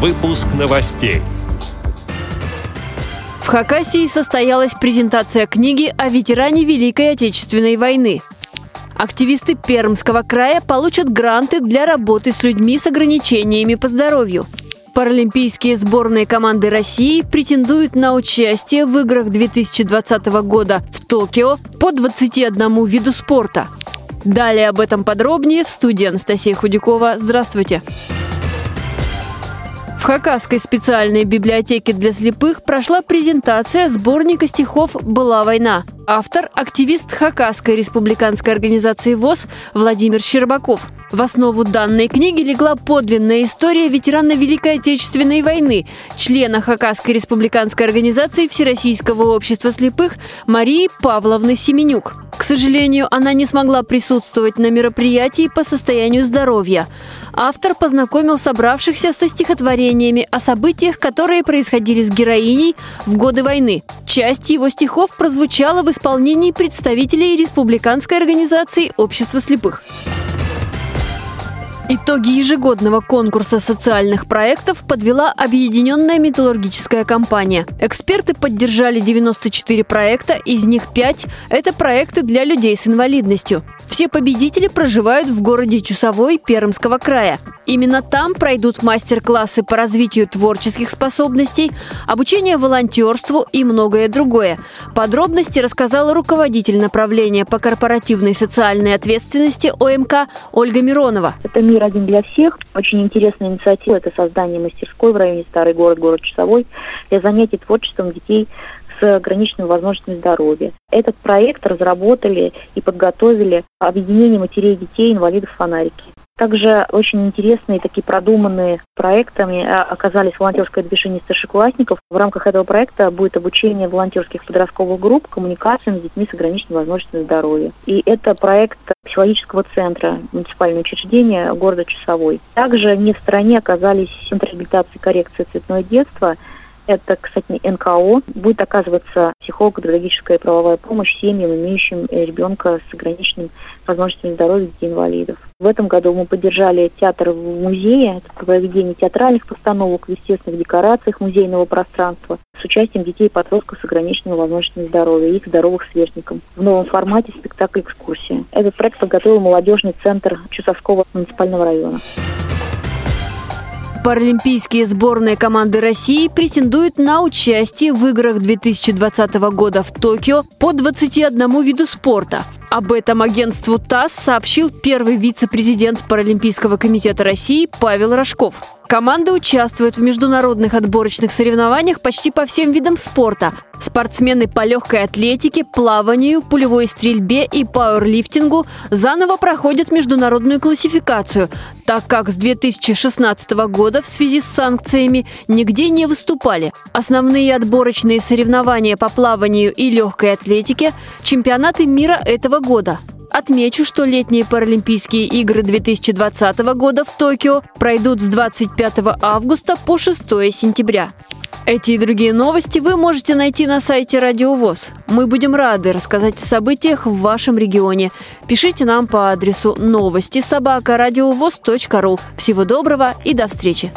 Выпуск новостей. В Хакасии состоялась презентация книги о ветеране Великой Отечественной войны. Активисты Пермского края получат гранты для работы с людьми с ограничениями по здоровью. Паралимпийские сборные команды России претендуют на участие в играх 2020 года в Токио по 21 виду спорта. Далее об этом подробнее в студии Анастасия Худякова. Здравствуйте! В Хакасской специальной библиотеке для слепых прошла презентация сборника стихов «Была война». Автор – активист Хакасской республиканской организации ВОЗ Владимир Щербаков – в основу данной книги легла подлинная история ветерана Великой Отечественной войны, члена Хакасской республиканской организации Всероссийского общества слепых Марии Павловны Семенюк. Сожалению, она не смогла присутствовать на мероприятии по состоянию здоровья. Автор познакомил собравшихся со стихотворениями о событиях, которые происходили с героиней в годы войны. Часть его стихов прозвучала в исполнении представителей Республиканской организации общества слепых. Итоги ежегодного конкурса социальных проектов подвела объединенная металлургическая компания. Эксперты поддержали 94 проекта, из них 5 – это проекты для людей с инвалидностью. Все победители проживают в городе Чусовой Пермского края. Именно там пройдут мастер-классы по развитию творческих способностей, обучение волонтерству и многое другое. Подробности рассказала руководитель направления по корпоративной социальной ответственности ОМК Ольга Миронова. Это «Мир один для всех». Очень интересная инициатива. Это создание мастерской в районе Старый город, город Чусовой для занятий творчеством детей с ограниченными возможностями здоровья. Этот проект разработали и подготовили объединение матерей детей инвалидов фонарики. Также очень интересные такие продуманные проектами а, оказались волонтерское движение старшеклассников. В рамках этого проекта будет обучение волонтерских подростковых групп коммуникациям с детьми с ограниченными возможностями здоровья. И это проект психологического центра муниципального учреждения города Часовой. Также не в стороне оказались Центр реабилитации и коррекции цветное детство – это, кстати, НКО. Будет оказываться психолого-педагогическая и правовая помощь семьям, имеющим э, ребенка с ограниченными возможностями здоровья детей-инвалидов. В этом году мы поддержали театр в музее, это проведение театральных постановок в естественных декорациях музейного пространства с участием детей и подростков с ограниченными возможностями здоровья и их здоровых сверстников в новом формате спектакль-экскурсия. Этот проект подготовил молодежный центр Чусовского муниципального района. Паралимпийские сборные команды России претендуют на участие в играх 2020 года в Токио по 21 виду спорта. Об этом агентству ТАСС сообщил первый вице-президент Паралимпийского комитета России Павел Рожков. Команды участвуют в международных отборочных соревнованиях почти по всем видам спорта. Спортсмены по легкой атлетике, плаванию, пулевой стрельбе и пауэрлифтингу заново проходят международную классификацию, так как с 2016 года в связи с санкциями нигде не выступали. Основные отборочные соревнования по плаванию и легкой атлетике – чемпионаты мира этого года – Отмечу, что летние Паралимпийские игры 2020 года в Токио пройдут с 25 августа по 6 сентября. Эти и другие новости вы можете найти на сайте Радио ВОЗ. Мы будем рады рассказать о событиях в вашем регионе. Пишите нам по адресу новости собака ру. Всего доброго и до встречи!